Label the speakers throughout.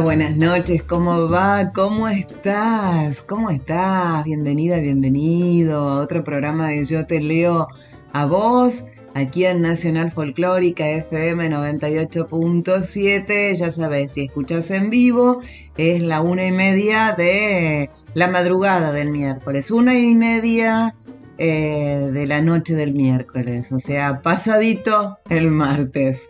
Speaker 1: Buenas noches, ¿cómo va? ¿Cómo estás? ¿Cómo estás? Bienvenida, bienvenido a otro programa de Yo Te Leo a vos, aquí en Nacional Folclórica FM 98.7. Ya sabes, si escuchas en vivo, es la una y media de la madrugada del miércoles, una y media eh, de la noche del miércoles, o sea, pasadito el martes.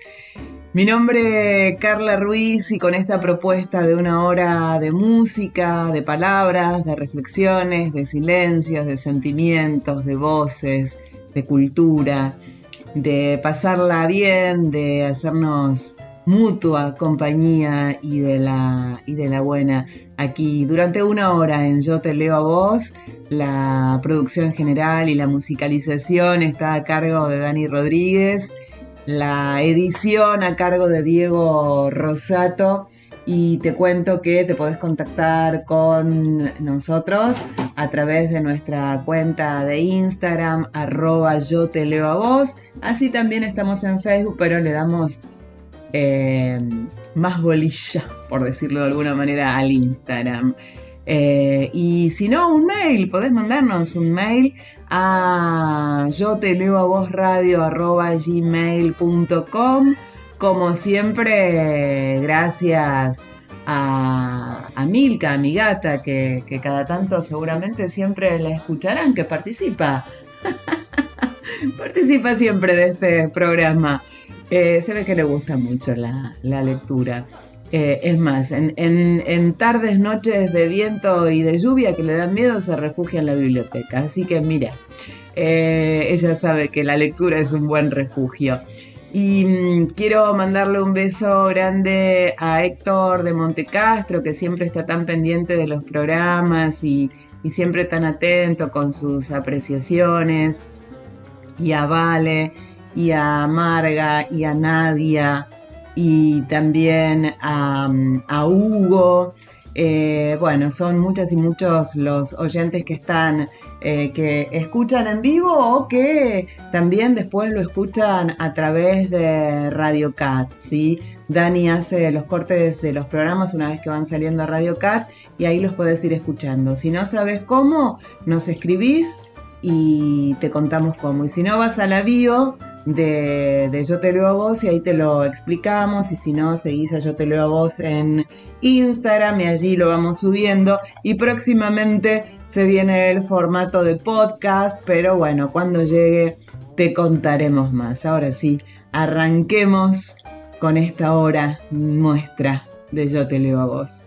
Speaker 1: Mi nombre es Carla Ruiz y con esta propuesta de una hora de música, de palabras, de reflexiones, de silencios, de sentimientos, de voces, de cultura, de pasarla bien, de hacernos mutua compañía y de la, y de la buena. Aquí durante una hora en Yo Te Leo a Vos, la producción general y la musicalización está a cargo de Dani Rodríguez la edición a cargo de Diego Rosato y te cuento que te podés contactar con nosotros a través de nuestra cuenta de Instagram, arroba yo te leo a vos. Así también estamos en Facebook, pero le damos eh, más bolilla, por decirlo de alguna manera, al Instagram. Eh, y si no, un mail, podés mandarnos un mail a yo te leo a vos radio arroba gmail.com. Como siempre, gracias a, Milka, a mi gata, que, cada tanto seguramente siempre la escucharán, que participa. participa siempre de este programa. Eh, se ve que le gusta mucho la, la lectura. Eh, es más, en, tardes, noches de viento y de lluvia que le dan miedo, se refugia en la biblioteca. Así que mira, eh, ella sabe que la lectura es un buen refugio. Y mm, quiero mandarle un beso grande a Héctor de Montecastro, que siempre está tan pendiente de los programas y, y siempre tan atento con sus apreciaciones. Y a Vale, y a Marga, y a Nadia y también a, Hugo. Eh, bueno, son muchas y muchos los oyentes que están, eh, que escuchan en vivo o que también después lo escuchan a través de Radio Cat, ¿sí? Dani hace los cortes de los programas una vez que van saliendo a Radio Cat y ahí los puedes ir escuchando. Si no sabes cómo, nos escribís y te contamos cómo. Y si no, vas a la bio de, Yo Te Leo a Vos y ahí te lo explicamos. Y si no, seguís a Yo Te Leo a Vos en Instagram y allí lo vamos subiendo. Y próximamente se viene el formato de podcast, pero bueno, cuando llegue te contaremos más. Ahora sí, arranquemos con esta hora nuestra de Yo Te Leo a Vos.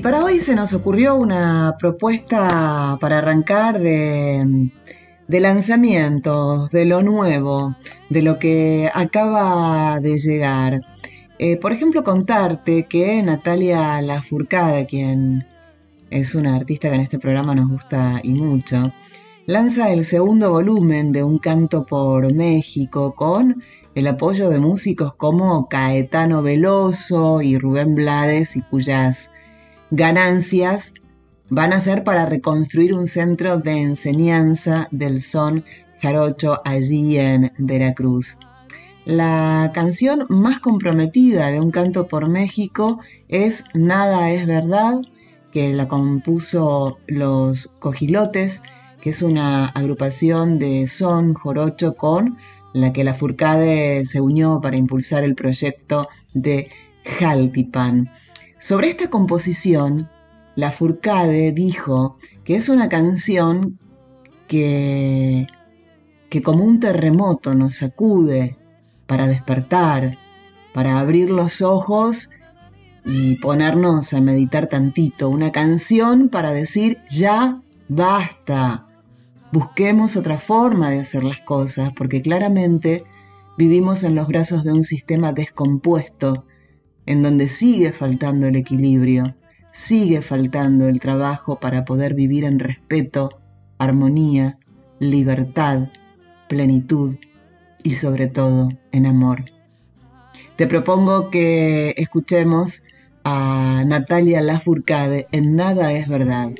Speaker 2: Y
Speaker 1: para hoy se nos ocurrió una propuesta para arrancar de, lanzamientos, de lo nuevo, de lo que acaba de llegar. Eh, por ejemplo, contarte que Natalia Lafourcade, quien es una artista que en este programa nos gusta y mucho, lanza el segundo volumen de Un canto por México con el apoyo de músicos como Caetano Veloso y Rubén Blades y cuyas ganancias van a ser para reconstruir un centro de enseñanza del son jarocho allí en Veracruz. La canción más comprometida de Un canto por México es Nada es verdad, que la compuso Los Cogilotes, que es una agrupación de son jorocho con la que la Furcade se unió para impulsar el proyecto de Jaltipan. Sobre esta composición, la Furcade dijo que es una canción que, que como un terremoto nos sacude para despertar, para abrir los ojos y ponernos a meditar tantito. Una canción para decir ya basta. Busquemos otra forma de hacer las cosas, porque claramente vivimos en los brazos de un sistema descompuesto en donde sigue faltando el equilibrio, sigue faltando el trabajo para poder vivir en respeto, armonía, libertad, plenitud y sobre todo en amor. Te propongo que escuchemos a Natalia Lafourcade en Nada es verdad.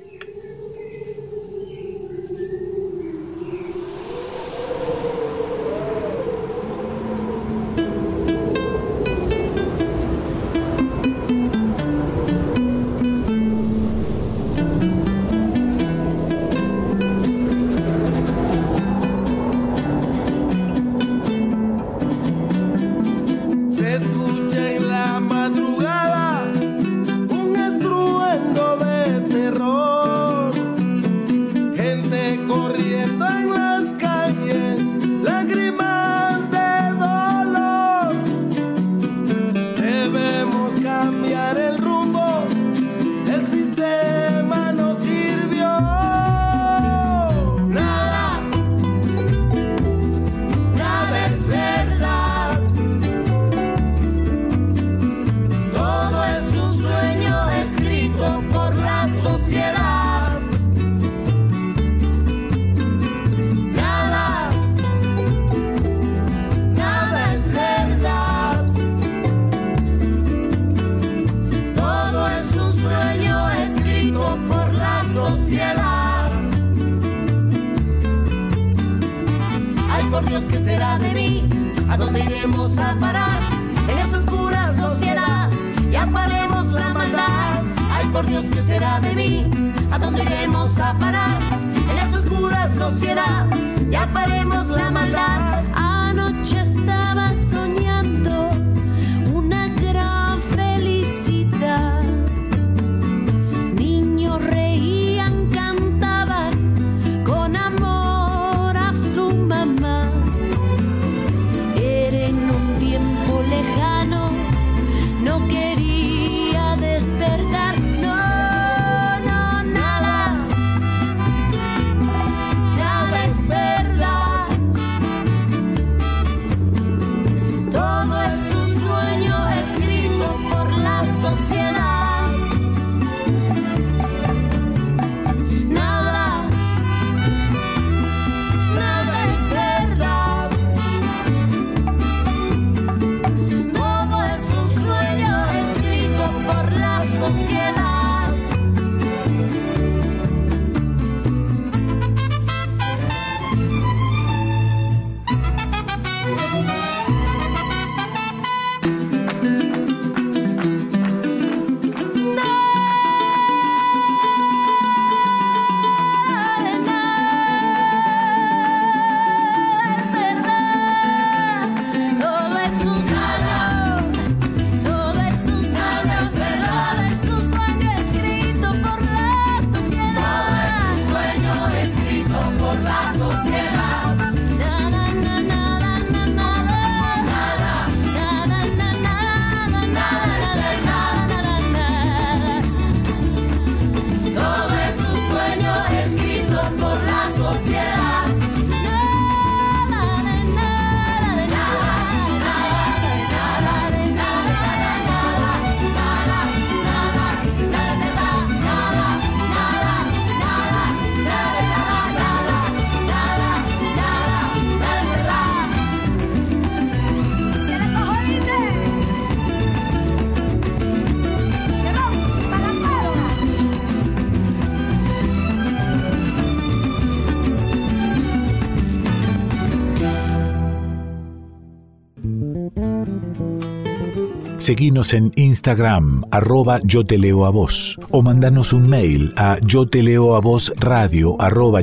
Speaker 3: Seguinos en Instagram, arroba yo te leo a vos, o mandanos un mail a yo te leo a vos radio arroba.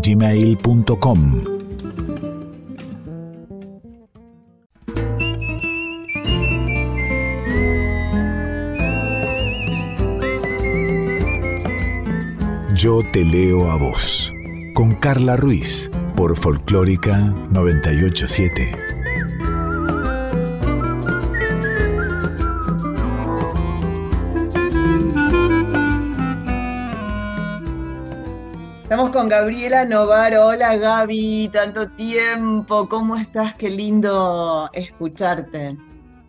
Speaker 3: Yo te leo a vos, con Carla Ruiz, por Folclórica 987.
Speaker 1: Estamos con Gabriela Novaro. Hola Gaby, tanto tiempo. ¿Cómo estás? Qué lindo escucharte.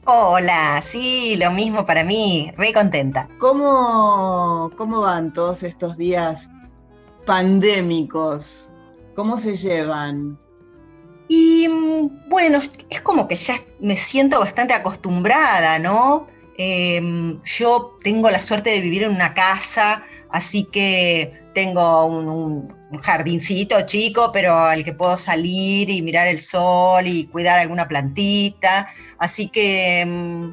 Speaker 4: Hola, sí, lo mismo para mí, re contenta.
Speaker 1: ¿Cómo, cómo van todos estos días pandémicos? ¿Cómo se llevan?
Speaker 4: Y mm, bueno, es como que ya me siento bastante acostumbrada, ¿no? Em, yo tengo la suerte de vivir en una casa Así que tengo un, jardincito chico, pero al que puedo salir y mirar el sol y cuidar alguna plantita. Así que, mm,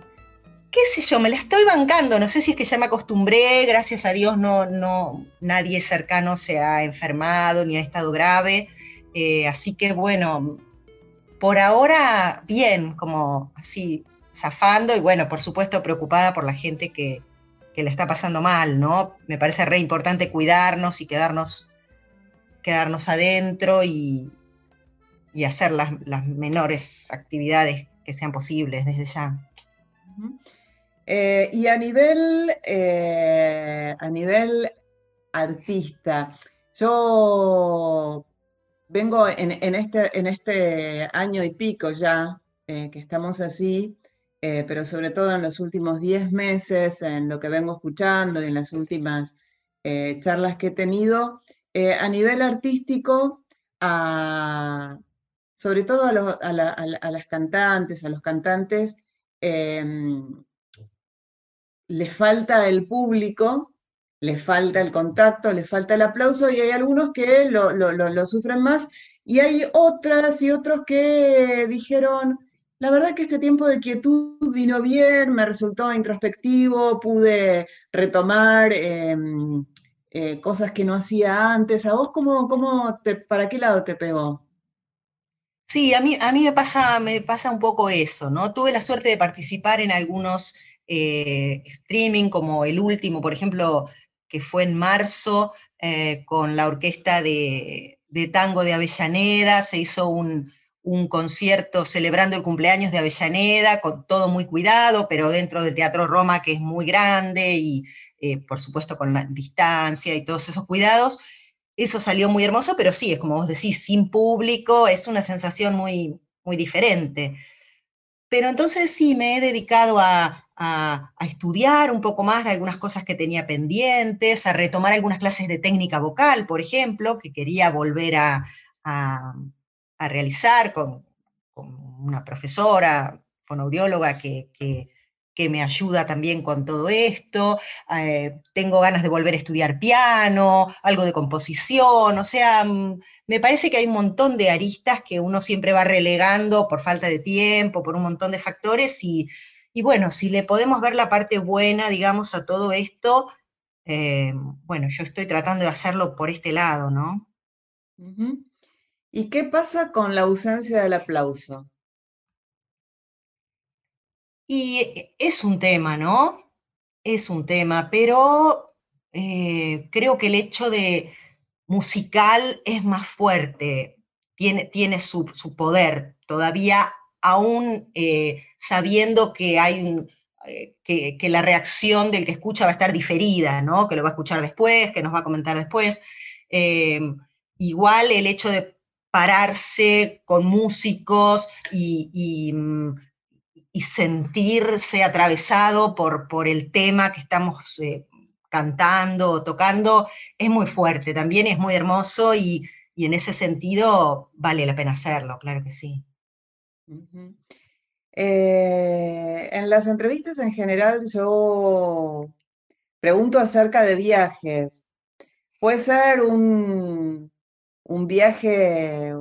Speaker 4: qué sé yo, me la estoy bancando. No sé si es que ya me acostumbré, gracias a Dios no, no, nadie cercano se ha enfermado ni ha estado grave. Eh, así que bueno, por ahora bien, como así zafando y bueno, por supuesto preocupada por la gente que, que le está pasando mal, ¿no? Me parece re importante cuidarnos y quedarnos, quedarnos adentro y, hacer las, menores actividades que sean posibles desde ya.
Speaker 1: Eh, y a nivel, eh, a nivel artista, yo vengo en, este, en este año y pico ya eh, que estamos así, eh, pero sobre todo en los últimos 10 meses, en lo que vengo escuchando y en las últimas eh, charlas que he tenido, eh, a nivel artístico, sobre todo a, las cantantes, a los cantantes, em, les falta el público, les falta el contacto, les falta el aplauso y hay algunos que lo sufren más. Y hay otras y otros que dijeron, la verdad que este tiempo de quietud vino bien, me resultó introspectivo, pude retomar em, eh, cosas que no hacía antes. ¿A vos cómo, cómo te, para qué lado te pegó?
Speaker 4: Sí, a mí, a mí me, pasa, me pasa un poco eso, ¿no? Tuve la suerte de participar en algunos eh, streaming, como el último, por ejemplo, que fue en marzo, eh, con la orquesta de, de tango de Avellaneda, se hizo un, un concierto celebrando el cumpleaños de Avellaneda, con todo muy cuidado, pero dentro del Teatro Roma, que es muy grande y eh, por supuesto con la distancia y todos esos cuidados. Eso salió muy hermoso, pero sí, es como vos decís, sin público, es una sensación muy, muy diferente. Pero entonces sí, me he dedicado a, a, estudiar un poco más de algunas cosas que tenía pendientes, a retomar algunas clases de técnica vocal, por ejemplo, que quería volver a, a realizar con, una profesora, fonoaudióloga que, que, me ayuda también con todo esto. Eh, tengo ganas de volver a estudiar piano, algo de composición, o sea, mm, me parece que hay un montón de aristas que uno siempre va relegando por falta de tiempo, por un montón de factores, y, bueno, si le podemos ver la parte buena, digamos, a todo esto, eh, bueno, yo estoy tratando de hacerlo por este lado, ¿no?
Speaker 1: ¿Y qué pasa con la ausencia del aplauso?
Speaker 4: Y eh, es un tema, ¿no? Es un tema, pero eh, creo que el hecho de musical es más fuerte, tiene, tiene su, poder todavía, aún eh, sabiendo que hay un, que, la reacción del que escucha va a estar diferida, ¿no? Que lo va a escuchar después, que nos va a comentar después. igual el hecho de pararse con músicos y, mm, sentirse atravesado por, por, el tema que estamos eh, cantando o tocando, es muy fuerte, también es muy hermoso y, en ese sentido vale la pena hacerlo, claro que sí.
Speaker 1: Eh, en las entrevistas en general yo pregunto acerca de viajes. Puede ser un, un viaje,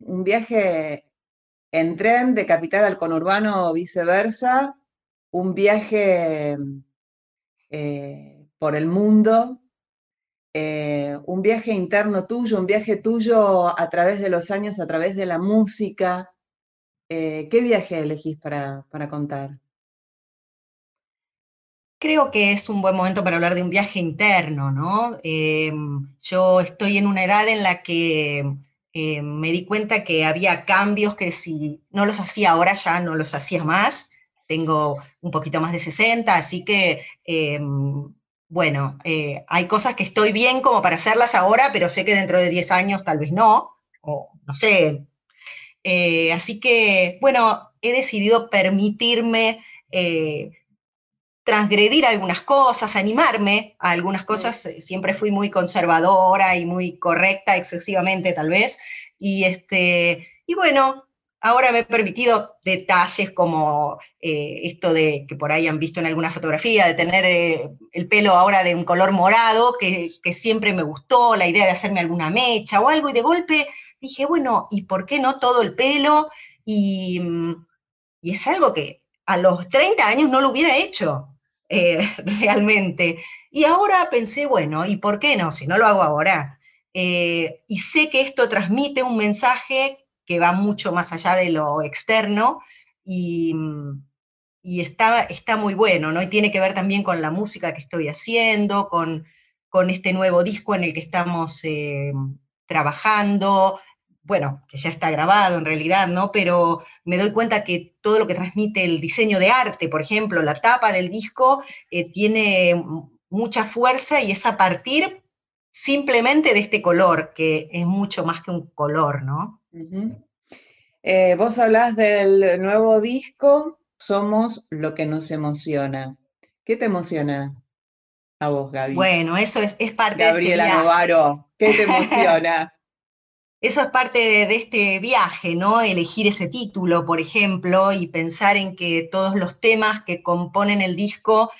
Speaker 1: un viaje en tren de capital al conurbano o viceversa, un viaje eh, por el mundo, eh, un viaje interno tuyo, un viaje tuyo a través de los años, a través de la música. ¿Qué viaje elegís para, para contar?
Speaker 4: Creo que es un buen momento para hablar de un viaje interno, ¿no? yo estoy en una edad en la que eh, me di cuenta que había cambios que si no los hacía ahora ya no los hacía más. Tengo un poquito más de 60, así que, em, bueno, eh, hay cosas que estoy bien como para hacerlas ahora, pero sé que dentro de 10 años tal vez no, o no sé. Eh, así que, bueno, he decidido permitirme transgredir algunas cosas, animarme a algunas cosas. Eh, siempre fui muy conservadora y muy correcta, excesivamente tal vez. Y, este, y bueno, ahora me he permitido detalles como eh, esto de que por ahí han visto en alguna fotografía, de tener eh, el pelo ahora de un color morado, que, que, siempre me gustó, la idea de hacerme alguna mecha o algo, y de golpe dije, bueno, ¿y por qué no todo el pelo? Y, mm, y es algo que a los 30 años no lo hubiera hecho. Eh, realmente. Y ahora pensé, bueno, ¿y por qué no? Si no lo hago ahora. Eh, y sé que esto transmite un mensaje que va mucho más allá de lo externo y, y está, está, muy bueno, ¿no? Y tiene que ver también con la música que estoy haciendo, con, con este nuevo disco en el que estamos eh, trabajando, bueno, que ya está grabado en realidad, ¿no? Pero me doy cuenta que todo lo que transmite el diseño de arte, por ejemplo, la tapa del disco, eh, tiene mucha fuerza y es a partir simplemente de este color, que es mucho más que un color, ¿no?
Speaker 1: Eh, vos hablás del nuevo disco, Somos lo que nos emociona. ¿Qué te emociona a vos, Gaby?
Speaker 4: Bueno, eso es, es parte
Speaker 1: Gabriela de este Novaro, ¿qué te emociona?
Speaker 4: Eso es parte de, este viaje, ¿no? Elegir ese título, por ejemplo, y pensar en que todos los temas que componen el disco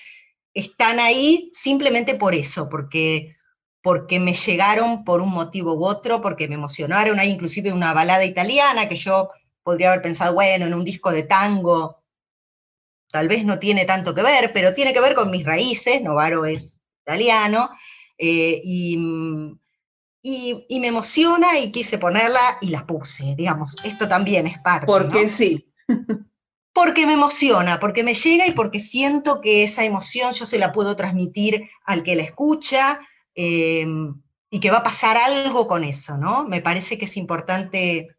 Speaker 4: están ahí simplemente por eso, porque, porque me llegaron por un motivo u otro, porque me emocionaron. Hay inclusive una balada italiana que yo podría haber pensado, bueno, en un disco de tango, tal vez no tiene tanto que ver, pero tiene que ver con mis raíces, Novaro es italiano, eh, y y, me emociona y quise ponerla y la puse, digamos, esto también es parte.
Speaker 1: Porque sí.
Speaker 4: porque me emociona, porque me llega y porque siento que esa emoción yo se la puedo transmitir al que la escucha em, y que va a pasar algo con eso, ¿no? Me parece que es importante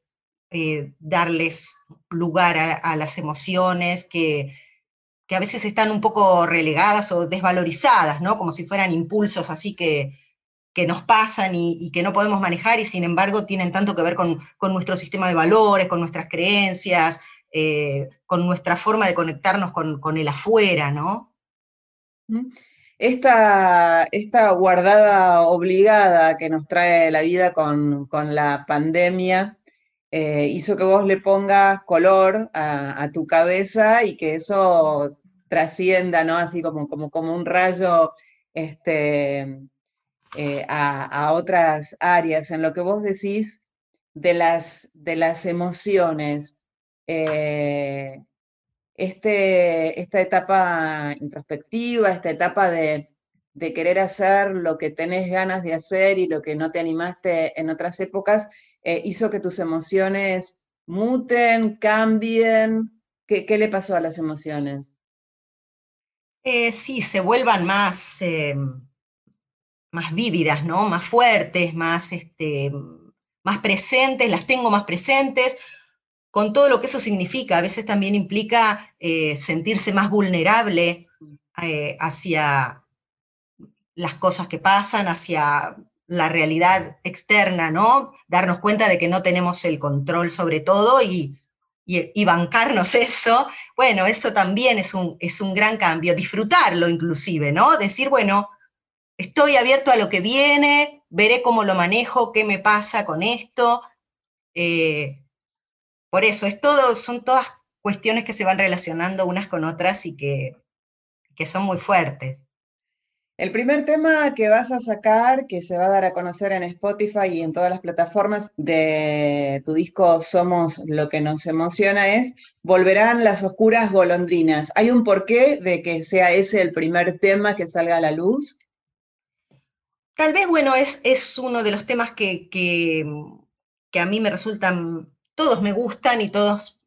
Speaker 4: eh, darles lugar a, las emociones que, que a veces están un poco relegadas o desvalorizadas, ¿no? Como si fueran impulsos así que, que nos pasan y, que no podemos manejar y sin embargo tienen tanto que ver con, nuestro sistema de valores, con nuestras creencias, eh, con nuestra forma de conectarnos con, el afuera, ¿no?
Speaker 1: Esta, esta, guardada obligada que nos trae la vida con, la pandemia eh, hizo que vos le pongas color a, tu cabeza y que eso trascienda, ¿no? Así como, como, como un rayo este, eh, a, otras áreas, en lo que vos decís de las, de las emociones. Eh, este, esta etapa introspectiva, esta etapa de, querer hacer lo que tenés ganas de hacer y lo que no te animaste en otras épocas, eh, hizo que tus emociones muten, cambien. ¿Qué, le pasó a las emociones?
Speaker 4: sí, se vuelvan más, em, más vívidas, ¿no? Más fuertes, más, este, más presentes, las tengo más presentes, con todo lo que eso significa. A veces también implica eh, sentirse más vulnerable eh, hacia las cosas que pasan, hacia la realidad externa, ¿no? Darnos cuenta de que no tenemos el control sobre todo y, y, bancarnos eso. Bueno, eso también es un, es un gran cambio, disfrutarlo inclusive, ¿no? Decir, bueno, estoy abierto a lo que viene, veré cómo lo manejo, qué me pasa con esto. Eh, por eso, es todo, son todas cuestiones que se van relacionando unas con otras y que, que son muy fuertes.
Speaker 1: El primer tema que vas a sacar, que se va a dar a conocer en Spotify y en todas las plataformas de tu disco Somos lo que nos emociona, es Volverán las oscuras golondrinas. ¿Hay un porqué de que sea ese el primer tema que salga a la luz?
Speaker 4: Tal vez, bueno, es, es uno de los temas que, que, a mí me resultan, todos me gustan y todos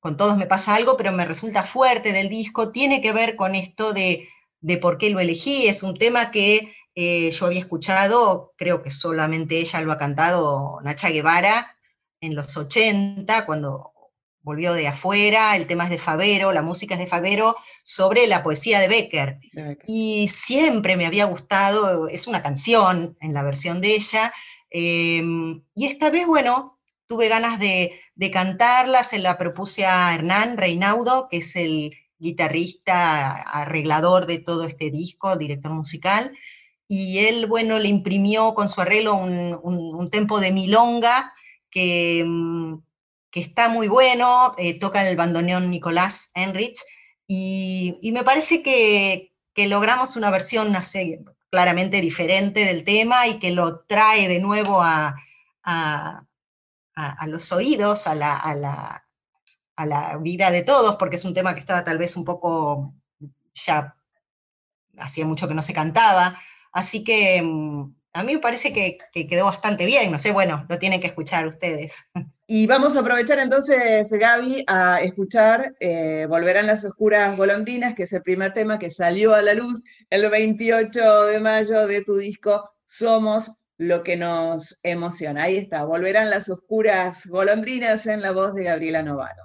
Speaker 4: con todos me pasa algo, pero me resulta fuerte del disco. Tiene que ver con esto de de por qué lo elegí. Es un tema que eh, yo había escuchado, creo que solamente ella lo ha cantado, Nacha Guevara, en los 80, cuando volvió de afuera, el tema es de Favero, la música es de Favero, sobre la poesía de Becker. Y siempre me había gustado, es una canción en la versión de ella, em, y esta vez, bueno, tuve ganas de, de cantarla, se la propuse a Hernán Reinaudo, que es el guitarrista, arreglador de todo este disco, director musical, y él, bueno, le imprimió con su arreglo un, tempo de milonga que, mm, que está muy bueno, eh, toca el bandoneón Nicolás Enrich, y, me parece que, logramos una versión, claramente diferente del tema y que lo trae de nuevo a, los oídos, a la, vida de todos, porque es un tema que estaba tal vez un poco, ya hacía mucho que no se cantaba, así que mm, a mí me parece que, quedó bastante bien, no sé, bueno, lo tienen que escuchar ustedes.
Speaker 1: Y vamos a aprovechar entonces, Gaby, a escuchar eh, Volverán las Oscuras Golondrinas, que es el primer tema que salió a la luz el 28 de mayo de tu disco Somos lo que nos emociona. Ahí está, Volverán las Oscuras Golondrinas en la voz de Gabriela Novaro.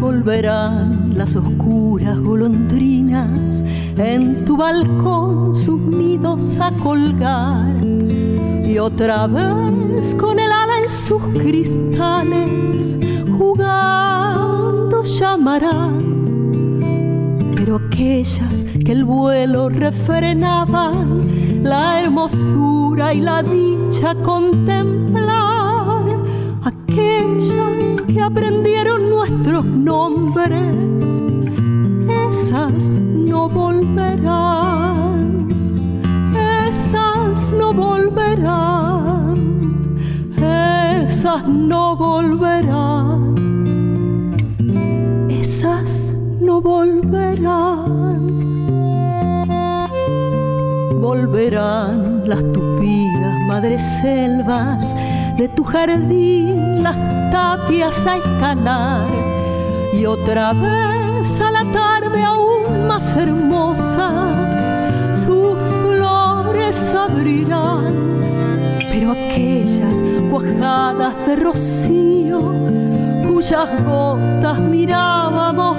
Speaker 5: volverán las oscuras golondrinas en tu balcón sus nidos a colgar y otra vez con el ala en sus cristales jugando llamarán. Pero aquellas que el vuelo refrenaban la hermosura y la dicha contemplar aquellas que aprendieron nuestros nombres, esas no volverán, esas no volverán, esas no volverán, esas no volverán. Volverán las tupidas madres selvas de tu jardín las tapias a escalar. Y otra vez a la tarde aún más hermosas sus flores abrirán. Pero aquellas cuajadas de rocío cuyas gotas mirábamos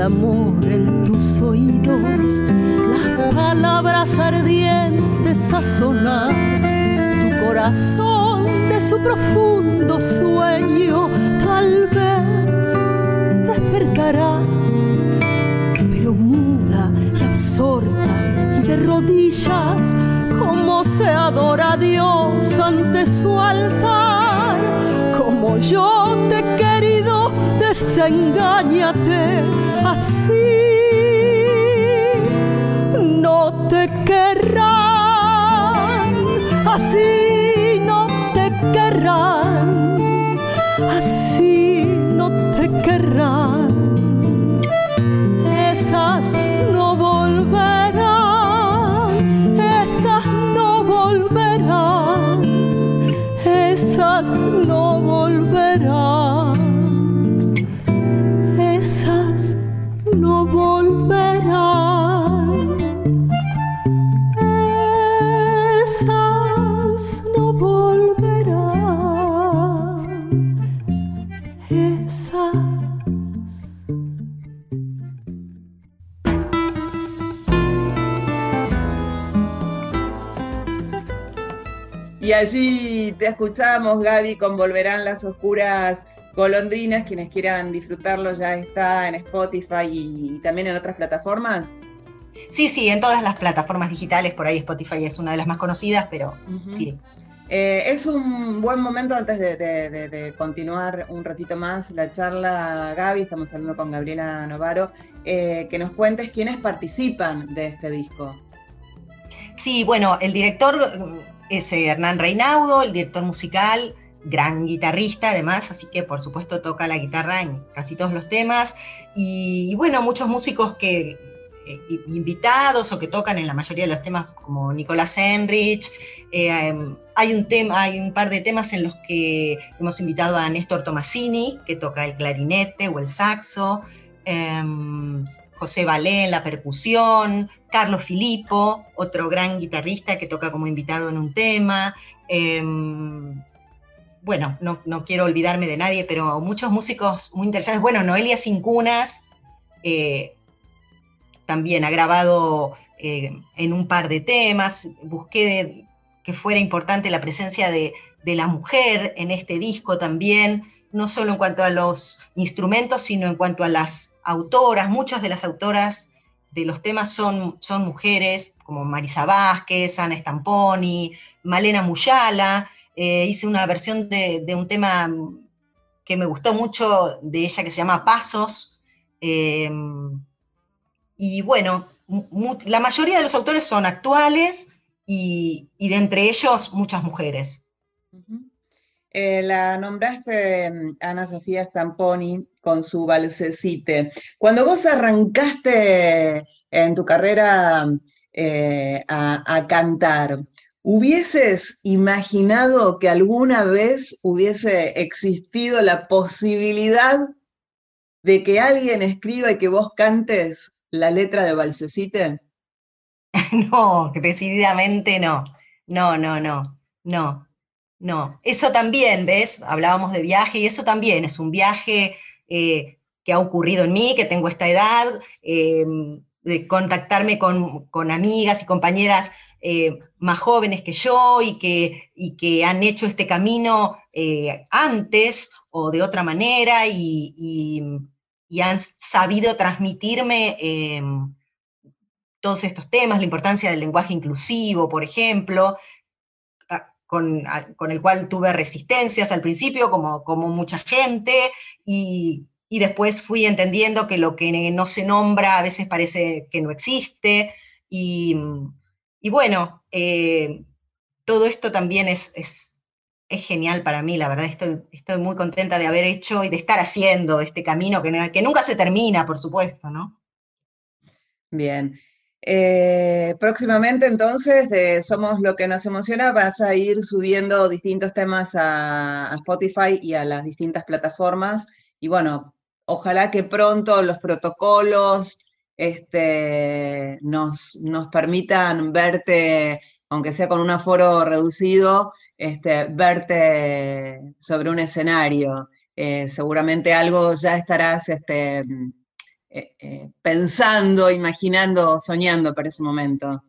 Speaker 5: amor en tus oídos, las palabras ardientes a sonar, tu corazón de su profundo sueño tal vez despertará, pero muda y absorta y de rodillas, como se adora a Dios ante su altar, como yo te querido desengáñate así. No te querrán, así no te querrán, así no
Speaker 1: Y así te escuchamos, Gaby, con Volverán las Oscuras Golondrinas. Quienes quieran disfrutarlo ya está en Spotify y también en otras plataformas.
Speaker 4: Sí, sí, en todas las plataformas digitales, por ahí Spotify es una de las más conocidas, pero sí.
Speaker 1: Eh, es un buen momento antes de, continuar un ratito más la charla, Gaby, estamos hablando con Gabriela Novaro, eh, que nos cuentes quiénes participan de este disco.
Speaker 4: Sí, bueno, el director es Hernán Reinaudo, el director musical, gran guitarrista además, así que por supuesto toca la guitarra en casi todos los temas. y bueno, muchos músicos que, eh, invitados o que tocan en la mayoría de los temas, como Nicolás Enrich. Eh, hay, un tema, hay un par de temas en los que hemos invitado a Néstor Tomasini, que toca el clarinete o el saxo. Em, José Valé en la percusión, Carlos Filippo, otro gran guitarrista que toca como invitado en un tema. Em, bueno, no, no, quiero olvidarme de nadie, pero muchos músicos muy interesantes. Bueno, Noelia Cincunas, eh, también ha grabado eh, en un par de temas, busqué que fuera importante la presencia de, la mujer en este disco también, no solo en cuanto a los instrumentos, sino en cuanto a las autoras, muchas de las autoras de los temas son, son mujeres, como Marisa Vázquez, Ana Stamponi, Malena Muyala, eh, hice una versión de, un tema que me gustó mucho de ella que se llama Pasos, eh, y bueno, la mayoría de los autores son actuales y, de entre ellos muchas mujeres.
Speaker 1: Eh, la nombraste mm, Ana Sofía Stamponi con su balsecite. Cuando vos arrancaste en tu carrera eh, a, cantar, ¿hubieses imaginado que alguna vez hubiese existido la posibilidad de que alguien escriba y que vos cantes la letra de Balsecite?
Speaker 4: no, decididamente no. No, no, no, no, no. Eso también, ¿ves? Hablábamos de viaje y eso también es un viaje eh, que ha ocurrido en mí, que tengo esta edad, em, de contactarme con, amigas y compañeras eh, más jóvenes que yo y que, y que han hecho este camino eh, antes o de otra manera y y han sabido transmitirme em, todos estos temas, la importancia del lenguaje inclusivo, por ejemplo, con, el cual tuve resistencias al principio, como, como mucha gente, y, después fui entendiendo que lo que no se nombra a veces parece que no existe, y, bueno, eh, todo esto también es, es genial para mí, la verdad estoy, estoy muy contenta de haber hecho y de estar haciendo este camino que, que nunca se termina, por supuesto, ¿no?
Speaker 1: Bien. Eh, próximamente entonces Somos lo que nos emociona vas a ir subiendo distintos temas a, Spotify y a las distintas plataformas y bueno, ojalá que pronto los protocolos este, nos, nos permitan verte, aunque sea con un aforo reducido, este, verte sobre un escenario. Eh, seguramente algo ya estarás este, eh, eh, pensando, imaginando, soñando para ese momento.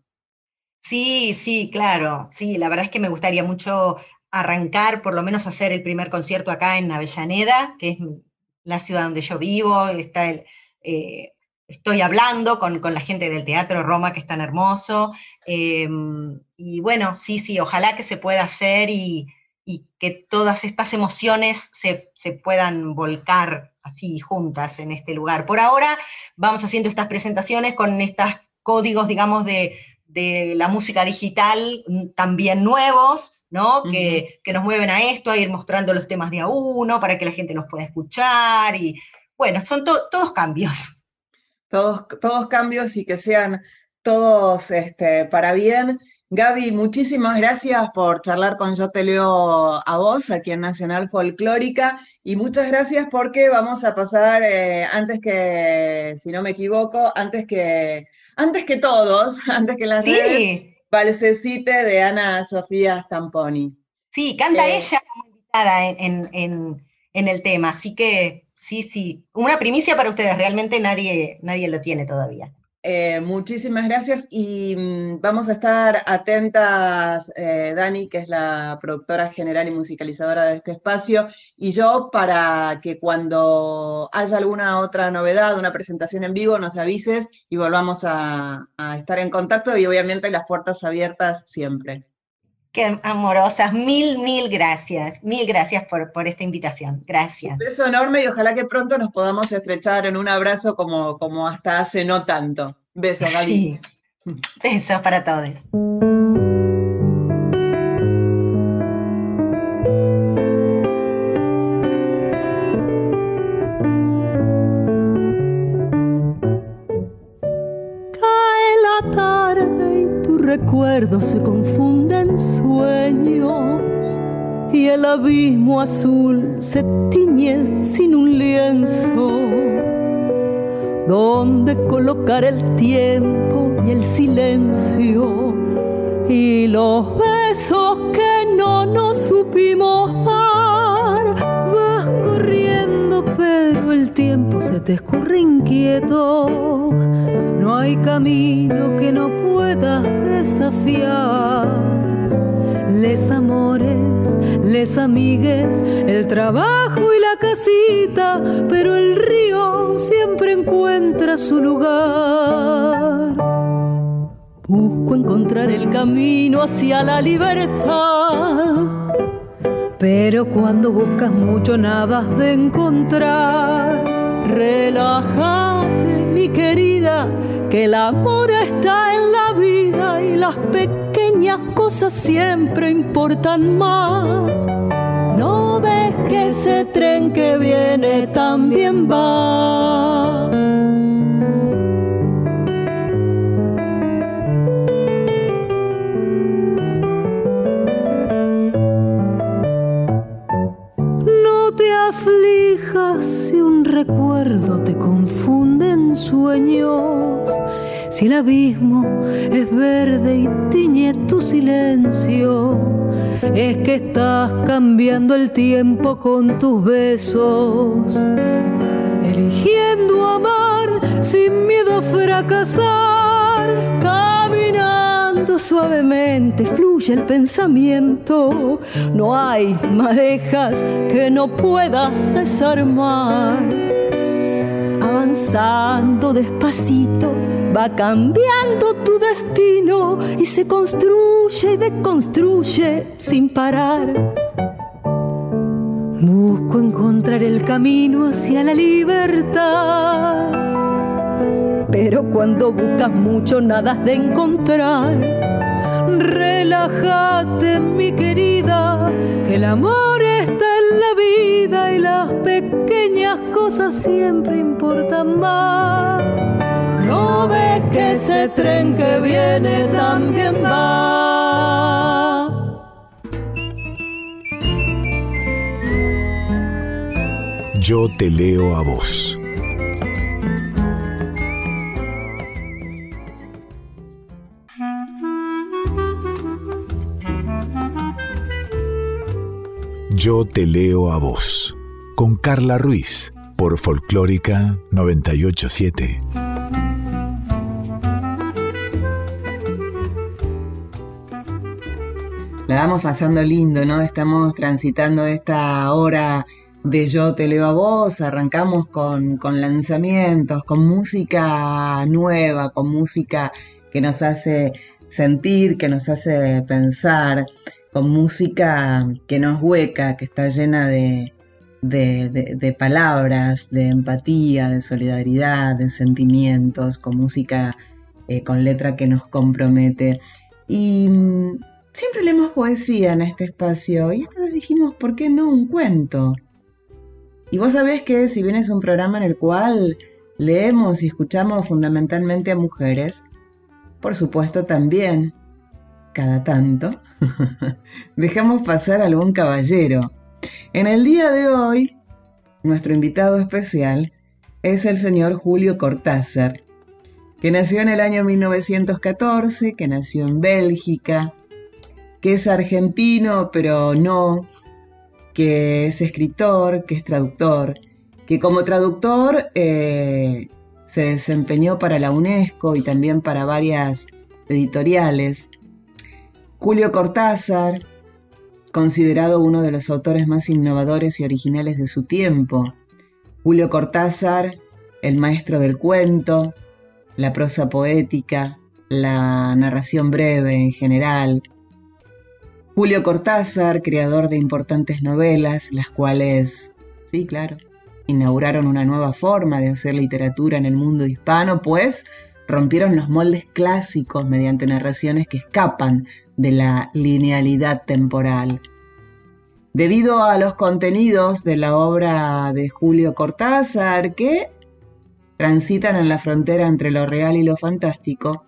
Speaker 4: Sí, sí, claro. Sí, la verdad es que me gustaría mucho arrancar, por lo menos hacer el primer concierto acá en Avellaneda, que es la ciudad donde yo vivo, está el, estoy hablando con, la gente del Teatro Roma, que es tan hermoso. Em, y bueno, sí, sí, ojalá que se pueda hacer y, que todas estas emociones se, puedan volcar así juntas en este lugar. Por ahora vamos haciendo estas presentaciones con estos códigos, digamos, de, la música digital mm, también nuevos, ¿no? que, nos mueven a esto, a ir mostrando los temas de a uno para que la gente los pueda escuchar y bueno, son todos cambios
Speaker 1: todos, todos cambios y que sean todos este, para bien. Gaby, muchísimas gracias por charlar con Yo Te Leo a vos aquí en Nacional Folclórica y muchas gracias porque vamos a pasar, eh, antes que, si no me equivoco, antes que, antes que todos, antes que las sí. Valsecite de Ana Sofía Stamponi.
Speaker 4: Sí, canta eh, ella como invitada en, en el tema, así que sí, sí, una primicia para ustedes, realmente nadie, nadie lo tiene todavía.
Speaker 1: Eh, muchísimas gracias y mm, vamos a estar atentas, eh, Dani, que es la productora general y musicalizadora de este espacio, y yo para que cuando haya alguna otra novedad, una presentación en vivo, nos avises y volvamos a, estar en contacto y obviamente las puertas abiertas siempre.
Speaker 4: Qué amorosas, mil, mil gracias, mil gracias por, por esta invitación, gracias.
Speaker 1: Un beso enorme y ojalá que pronto nos podamos estrechar en un abrazo como, como hasta hace no tanto. Besos, Gaby.
Speaker 4: Sí. Besos para todos.
Speaker 6: Cae la tarde y tu recuerdo se confunde sueños y el abismo azul se tiñe sin un lienzo donde colocar el tiempo y el silencio y los besos que no nos supimos dar. Vas corriendo, pero el tiempo se te escurre inquieto. No hay camino que no puedas desafiar les amores, les amigues, el trabajo y la casita, pero el río siempre encuentra su lugar. Busco encontrar el camino hacia la libertad. Pero cuando buscas mucho nada has de encontrar. Relájate, mi querida, que el amor está en la vida y las pequeñas cosas siempre importan más. No ves que ese tren que viene también va. No te aflijas si un recuerdo te confunde en sueños si el abismo es verde y tiñe tu silencio, es que estás cambiando el tiempo con tus besos, eligiendo amar sin miedo a fracasar, caminando suavemente fluye el pensamiento, no hay madejas que no puedas desarmar, avanzando despacito va cambiando tu destino y se construye y deconstruye sin parar. Busco encontrar el camino hacia la libertad, pero cuando buscas mucho nada de encontrar. Relájate, mi querida, que el amor está en la vida y las pequeñas cosas siempre importan más. No ves que ese tren que viene también va.
Speaker 3: Yo te leo a vos. Yo te leo a vos. Con Carla Ruiz por Folclórica 987.
Speaker 1: La vamos pasando lindo, ¿no? Estamos transitando esta hora de Yo te leo a vos, arrancamos con, lanzamientos, con música nueva, con música que nos hace sentir, que nos hace pensar, con música que nos hueca, que está llena de, de, palabras, de empatía, de solidaridad, de sentimientos, con música, eh, con letra que nos compromete. Y mm, siempre leemos poesía en este espacio y esta vez dijimos, ¿por qué no un cuento? Y vos sabés que si bien es un programa en el cual leemos y escuchamos fundamentalmente a mujeres, por supuesto también, cada tanto, dejamos pasar algún caballero en el día de hoy, nuestro invitado especial es el señor Julio Cortázar, que nació en el año 1914, que nació en Bélgica, que es argentino, pero no, que es escritor, que es traductor, que como traductor eh, se desempeñó para la UNESCO y también para varias editoriales. Julio Cortázar, considerado uno de los autores más innovadores y originales de su tiempo. Julio Cortázar, el maestro del cuento, la prosa poética, la narración breve en general. Julio Cortázar, creador de importantes novelas, las cuales, sí, claro, inauguraron una nueva forma de hacer literatura en el mundo hispano, pues rompieron los moldes clásicos mediante narraciones que escapan de la linealidad temporal. Debido a los contenidos de la obra de Julio Cortázar, que transitan en la frontera entre lo real y lo fantástico,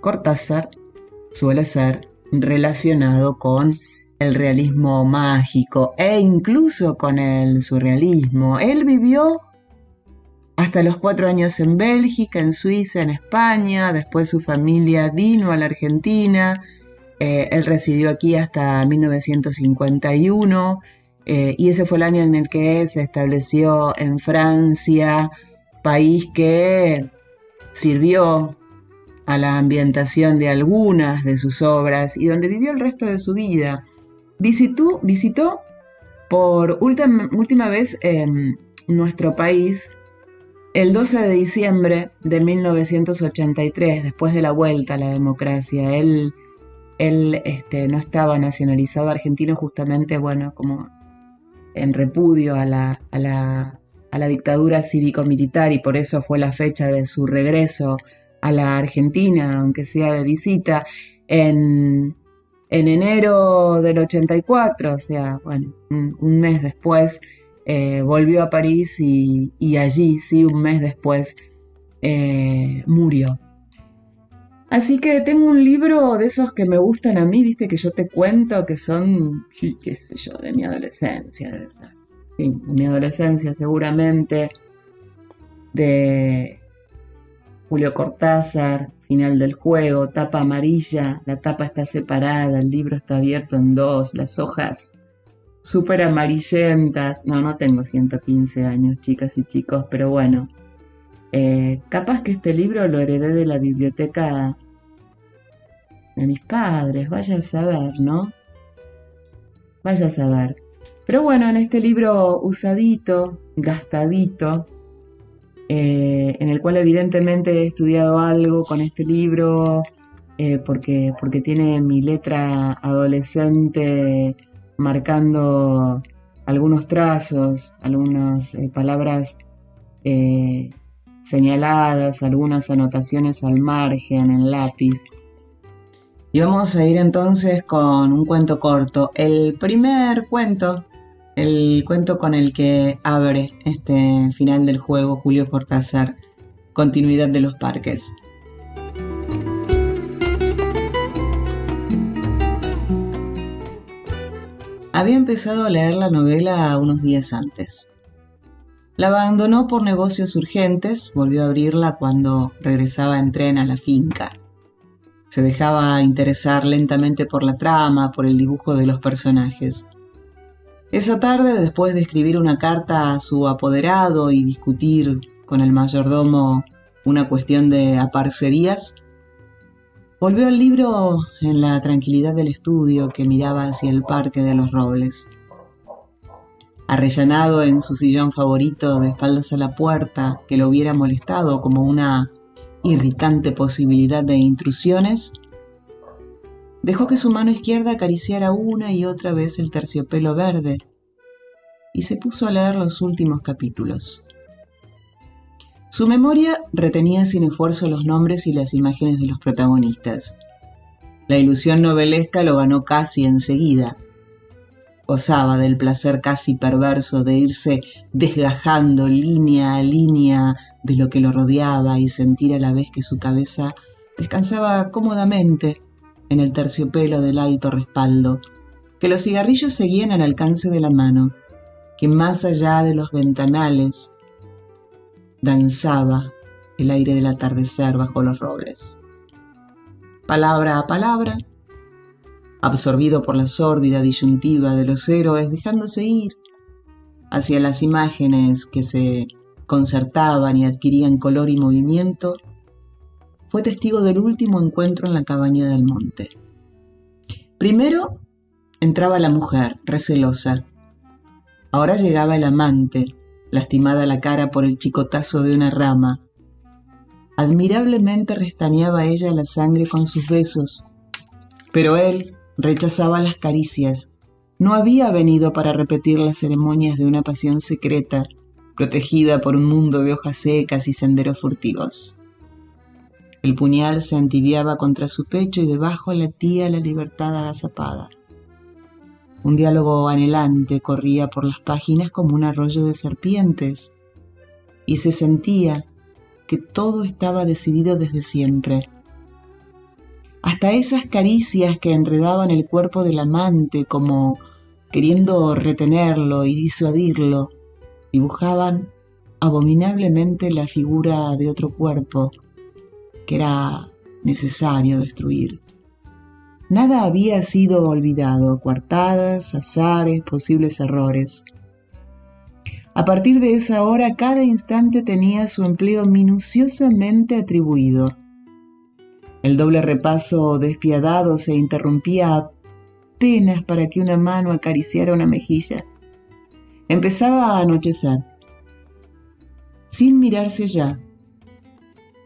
Speaker 1: Cortázar suele ser relacionado con el realismo mágico e incluso con el surrealismo. Él vivió hasta los cuatro años en Bélgica, en Suiza, en España, después su familia vino a la Argentina, eh, él residió aquí hasta 1951 eh, y ese fue el año en el que se estableció en Francia, país que sirvió a la ambientación de algunas de sus obras y donde vivió el resto de su vida. Visitó, visitó por última, última vez en nuestro país el 12 de diciembre de 1983, después de la vuelta a la democracia. Él, él este, no estaba nacionalizado argentino justamente, bueno, como en repudio a la, a la, a la dictadura cívico-militar y por eso fue la fecha de su regreso a la Argentina, aunque sea de visita, en, en enero del 84, o sea, bueno, un, mes después, eh, volvió a París y, allí, sí, un mes después, eh, murió. Así que tengo un libro de esos que me gustan a mí, viste, que yo te cuento, que son, qué sé yo, de mi adolescencia, de mi adolescencia seguramente, de Julio Cortázar, final del juego, tapa amarilla, la tapa está separada, el libro está abierto en dos, las hojas súper amarillentas. No, no tengo 115 años, chicas y chicos, pero bueno. Eh, capaz que este libro lo heredé de la biblioteca de mis padres, vaya a saber, ¿no? Vaya a saber. Pero bueno, en este libro usadito, gastadito, eh, en el cual evidentemente he estudiado algo con este libro, eh, porque, porque tiene mi letra adolescente marcando algunos trazos, algunas eh, palabras señaladas, algunas anotaciones al margen en lápiz. Y vamos a ir entonces con un cuento corto. El primer cuento el cuento con el que abre este final del juego Julio Cortázar, continuidad de los parques. Había empezado a leer la novela unos días antes. La abandonó por negocios urgentes, volvió a abrirla cuando regresaba en tren a la finca. Se dejaba interesar lentamente por la trama, por el dibujo de los personajes. Esa tarde, después de escribir una carta a su apoderado y discutir con el mayordomo una cuestión de aparcerías, volvió al libro en la tranquilidad del estudio que miraba hacia el parque de los robles. Arrellanado en su sillón favorito de espaldas a la puerta que lo hubiera molestado como una irritante posibilidad de intrusiones, Dejó que su mano izquierda acariciara una y otra vez el terciopelo verde y se puso a leer los últimos capítulos. Su memoria retenía sin esfuerzo los nombres y las imágenes de los protagonistas. La ilusión novelesca lo ganó casi enseguida. Gozaba del placer casi perverso de irse desgajando línea a línea de lo que lo rodeaba y sentir a la vez que su cabeza descansaba cómodamente en el terciopelo del alto respaldo, que los cigarrillos seguían al alcance de la mano, que más allá de los ventanales danzaba el aire del atardecer bajo los robles. Palabra a palabra, absorbido por la sórdida disyuntiva de los héroes, dejándose ir hacia las imágenes que se concertaban y adquirían color y movimiento, fue testigo del último encuentro en la cabaña del monte. Primero entraba la mujer, recelosa. Ahora llegaba el amante, lastimada la cara por el chicotazo de una rama. Admirablemente restañaba ella la sangre con sus besos, pero él rechazaba las caricias. No había venido para repetir las ceremonias de una pasión secreta, protegida por un mundo de hojas secas y senderos furtivos. El puñal se entibiaba contra su pecho y debajo latía la libertad agazapada. Un diálogo anhelante corría por las páginas como un arroyo de serpientes, y se sentía que todo estaba decidido desde siempre. Hasta esas caricias que enredaban el cuerpo del amante como queriendo retenerlo y disuadirlo, dibujaban abominablemente la figura de otro cuerpo que era necesario destruir. Nada había sido olvidado, coartadas, azares, posibles errores. A partir de esa hora, cada instante tenía su empleo minuciosamente atribuido. El doble repaso despiadado se interrumpía apenas para que una mano acariciara una mejilla. Empezaba a anochecer. Sin mirarse ya,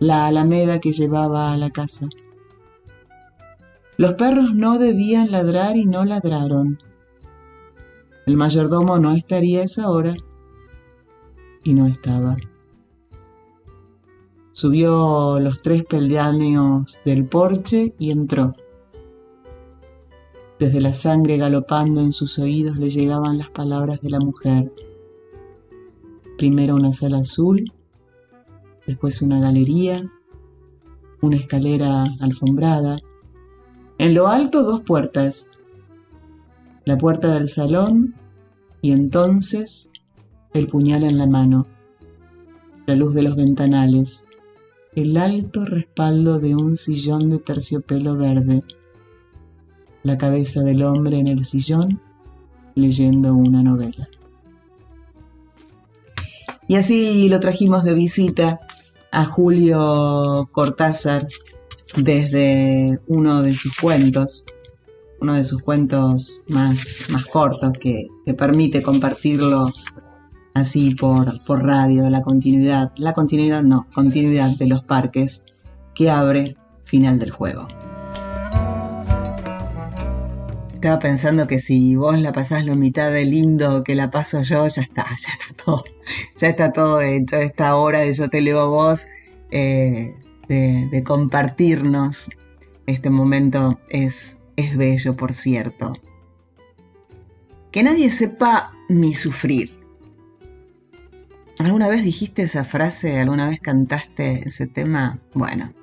Speaker 1: la alameda que llevaba a la casa. Los perros no debían ladrar y no ladraron. El mayordomo no estaría a esa hora y no estaba. Subió los tres peldaños del porche y entró. Desde la sangre galopando en sus oídos le llegaban las palabras de la mujer. Primero una sala azul después una galería, una escalera alfombrada. En lo alto dos puertas, la puerta del salón y entonces el puñal en la mano, la luz de los ventanales, el alto respaldo de un sillón de terciopelo verde, la cabeza del hombre en el sillón leyendo una novela. Y así lo trajimos de visita a Julio Cortázar desde uno de sus cuentos, uno de sus cuentos más, más cortos que, permite compartirlo así por, por radio, la continuidad, la continuidad no, continuidad de los parques que abre final del juego. Estaba pensando que si vos la pasás lo mitad de lindo que la paso yo, ya está, ya está todo, ya está todo hecho. Esta hora de yo te leo a vos, eh, de, compartirnos este momento es, es bello, por cierto. Que nadie sepa mi sufrir. ¿Alguna vez dijiste esa frase? ¿Alguna vez cantaste ese tema? Bueno,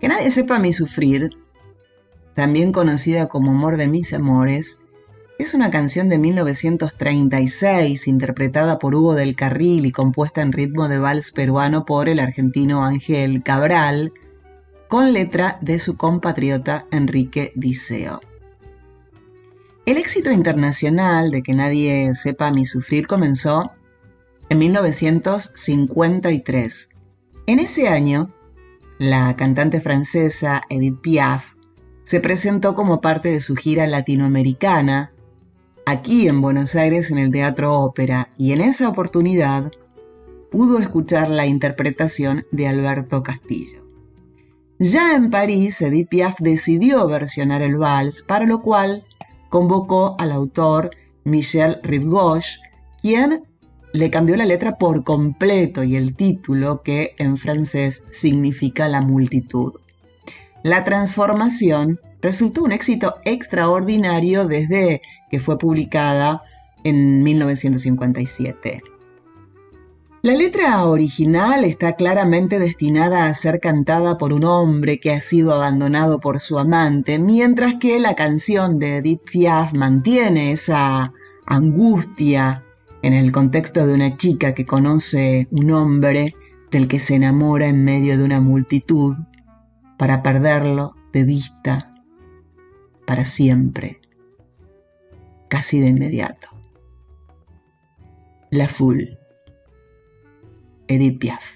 Speaker 1: que nadie sepa mi sufrir también conocida como Amor de mis amores, es una canción de 1936 interpretada por Hugo del Carril y compuesta en ritmo de vals peruano por el argentino Ángel Cabral, con letra de su compatriota Enrique Diceo. El éxito internacional de Que nadie sepa mi sufrir comenzó en 1953. En ese año, la cantante francesa Edith Piaf se presentó como parte de su gira latinoamericana, aquí en Buenos Aires en el Teatro Ópera, y en esa oportunidad pudo escuchar la interpretación de Alberto Castillo. Ya en París, Edith Piaf decidió versionar el vals, para lo cual convocó al autor Michel Rivgauche, quien le cambió la letra por completo y el título, que en francés significa la multitud. La transformación resultó un éxito extraordinario desde que fue publicada en 1957. La letra original está claramente destinada a ser cantada por un hombre que ha sido abandonado por su amante, mientras que la canción de Edith Piaf mantiene esa angustia en el contexto de una chica que conoce un hombre del que se enamora en medio de una multitud para perderlo de vista para siempre, casi de inmediato. La Full. Edith Piaf.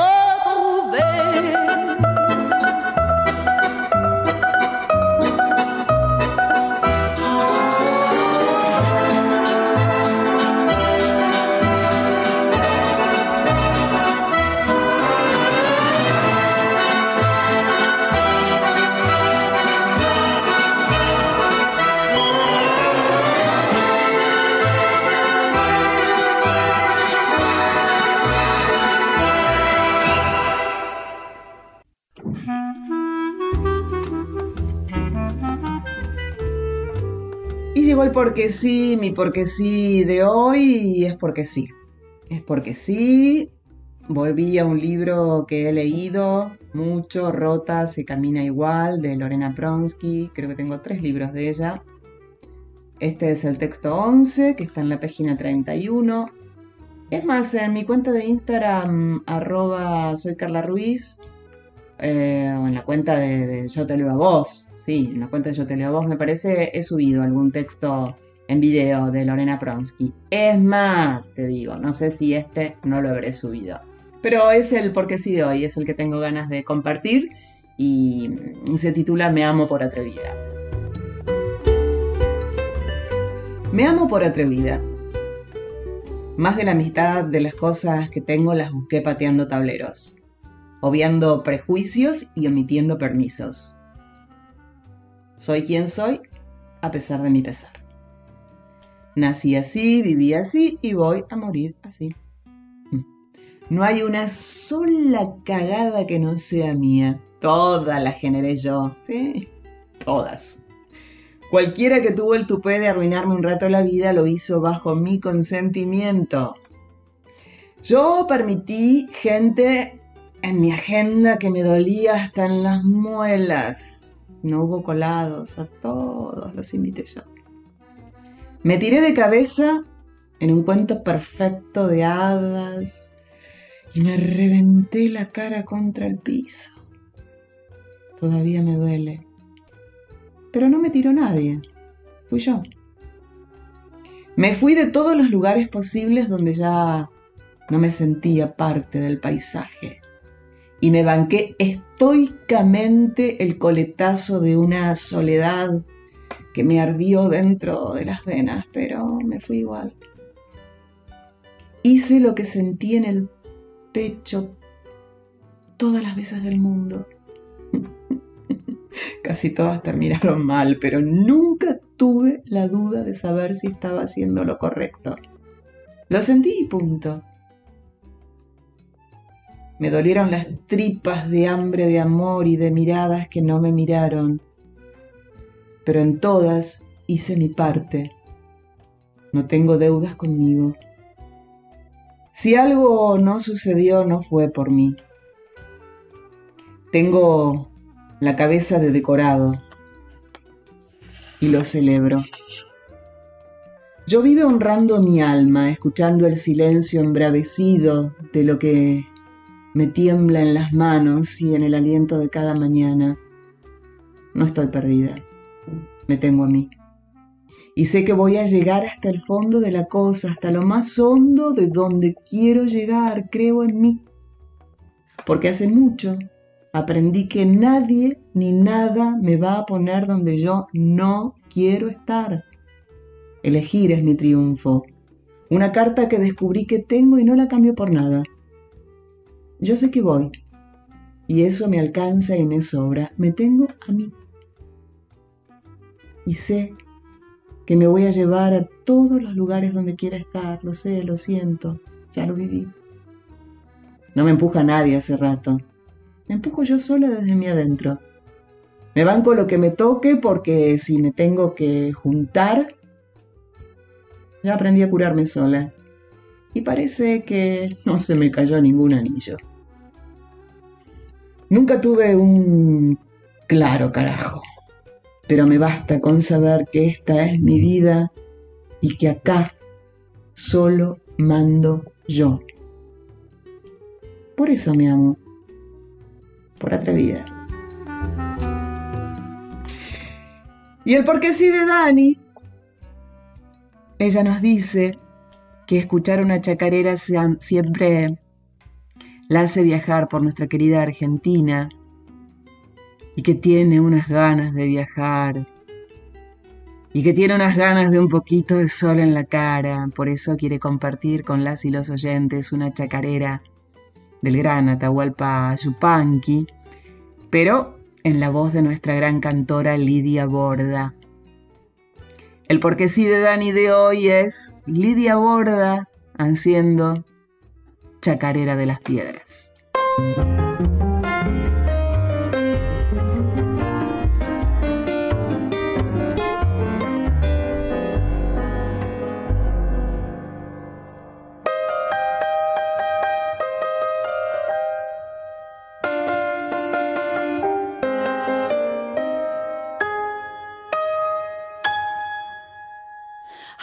Speaker 1: porque sí, mi porque sí de hoy, es porque sí. Es porque sí. Volví a un libro que he leído mucho, Rota, se camina igual, de Lorena Pronsky. Creo que tengo tres libros de ella. Este es el texto 11, que está en la página 31. Es más, en mi cuenta de Instagram, arroba soy Carla Ruiz, eh, en la cuenta de, de Yo te leo a vos, sí, en la cuenta de Yo te leo a vos, me parece, he subido algún texto en video de Lorena Pronsky. Es más, te digo, no sé si este no lo habré subido. Pero es el porque sí de hoy, es el que tengo ganas de compartir y se titula Me amo por atrevida. Me amo por atrevida. Más de la mitad de las cosas que tengo las busqué pateando tableros, obviando prejuicios y omitiendo permisos. Soy quien soy a pesar de mi pesar. Nací así, viví así y voy a morir así. No hay una sola cagada que no sea mía. Todas las generé yo, ¿sí? Todas. Cualquiera que tuvo el tupé de arruinarme un rato la vida lo hizo bajo mi consentimiento. Yo permití gente en mi agenda que me dolía hasta en las muelas. no hubo colados, a todos los invité yo. Me tiré de cabeza en un cuento perfecto de hadas y me reventé la cara contra el piso. Todavía me duele. Pero no me tiró nadie, fui yo. Me fui de todos los lugares posibles donde ya no me sentía parte del paisaje y me banqué estoicamente el coletazo de una soledad que me ardió dentro de las venas, pero me fui igual. Hice lo que sentí en el pecho todas las veces del mundo. Casi todas terminaron mal, pero nunca tuve la duda de saber si estaba haciendo lo correcto. Lo sentí y punto. Me dolieron las tripas de hambre de amor y de miradas que no me miraron. Pero en todas hice mi parte. No tengo deudas conmigo. Si algo no sucedió, no fue por mí. Tengo la cabeza de decorado y lo celebro. Yo vivo honrando mi alma, escuchando el silencio embravecido de lo que me tiembla en las manos y en el aliento de cada mañana. No estoy perdida, me tengo a mí. Y sé que voy a llegar hasta el fondo de la cosa, hasta lo más hondo de donde quiero llegar, creo en mí. Porque hace mucho aprendí que nadie ni nada me va a poner donde yo no quiero estar. Elegir es mi triunfo. Una carta que descubrí que tengo y no la cambio por nada. Yo sé que voy, y eso me alcanza y me sobra. Me tengo a mí. Y sé que me voy a llevar a todos los lugares donde quiera estar. Lo sé, lo siento, ya lo viví. No me empuja nadie hace rato. Me empujo yo sola desde mi adentro. Me banco lo que me toque porque si me tengo que juntar, ya aprendí a curarme sola. Y parece que no se me cayó ningún anillo. Nunca tuve un claro carajo, pero me basta con saber que esta es mi vida y que acá solo mando yo. Por eso me amo, por atrevida. Y el porque sí de Dani, ella nos dice que escuchar una chacarera siempre la hace viajar por nuestra querida Argentina y que tiene unas ganas de viajar y que tiene unas ganas de un poquito de sol en la cara, por eso quiere compartir con las y los oyentes una chacarera del gran Atahualpa Yupanqui, pero en la voz de nuestra gran cantora Lidia Borda. El porque sí de Dani de hoy es Lidia Borda haciendo Chacarera de las Piedras.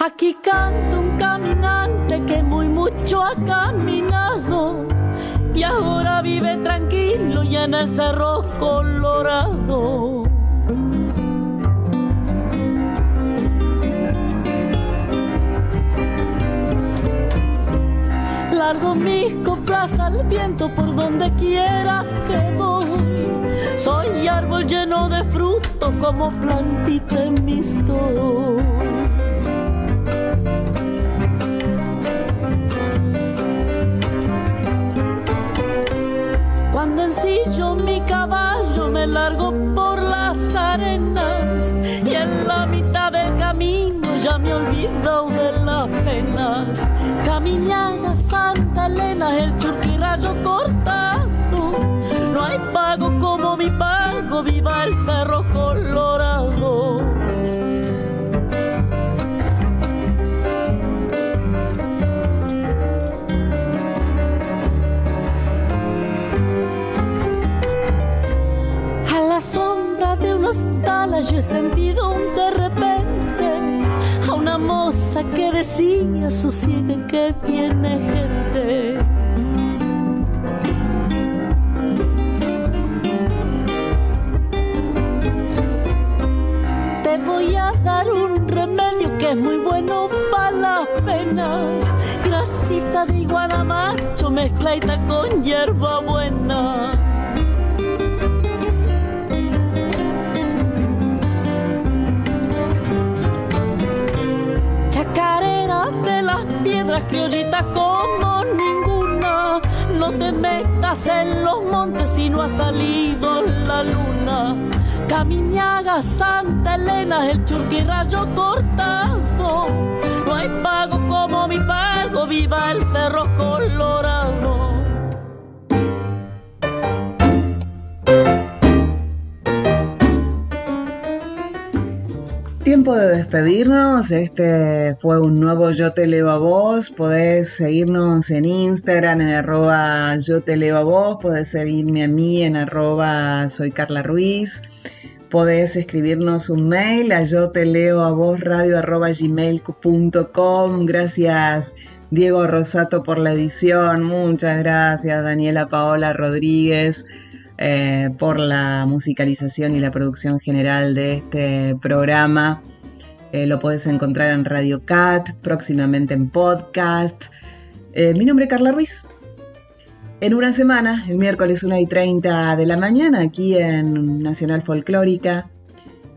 Speaker 7: Aquí canta un caminante que muy mucho ha caminado ahora vive tranquilo y en el cerro colorado. Largo mis coplas al viento por donde quiera que voy. Soy árbol lleno de frutos como plantita en mis caballo me largo por las arenas y en la mitad del camino ya me olvido de las penas. Camiñaga, Santa Elena, el churquirrayo cortado. No hay pago como mi pago, viva el cerro colorado. Yo he sentido un de repente a una moza que decía sosiega que tiene gente. Te voy a dar un remedio que es muy bueno para las penas. Grasita de iguana macho mezcladita con hierba buena. Criollitas como ninguna. No te metas en los montes si no ha salido la luna. Camiñaga, Santa Elena, el churquirrayo cortado. No hay pago como mi pago, viva el cerro colorado.
Speaker 1: De despedirnos, este fue un nuevo Yo Te Leo a Vos, podés seguirnos en Instagram en arroba Yo Te Leo a Vos, podés seguirme a mí en arroba Soy Carla Ruiz, podés escribirnos un mail a yo te leo a vos radio arroba gmail.com, gracias Diego Rosato por la edición, muchas gracias Daniela Paola Rodríguez, eh, por la musicalización y la producción general de este programa. Eh, lo puedes encontrar en Radio Cat, próximamente en podcast. Eh, mi nombre es Carla Ruiz. En una semana, el miércoles 1 y 30 de la mañana, aquí en Nacional Folclórica.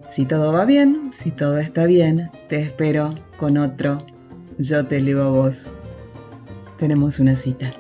Speaker 1: Si todo va bien, si todo está bien, te espero con otro Yo te leo a vos. Tenemos una cita.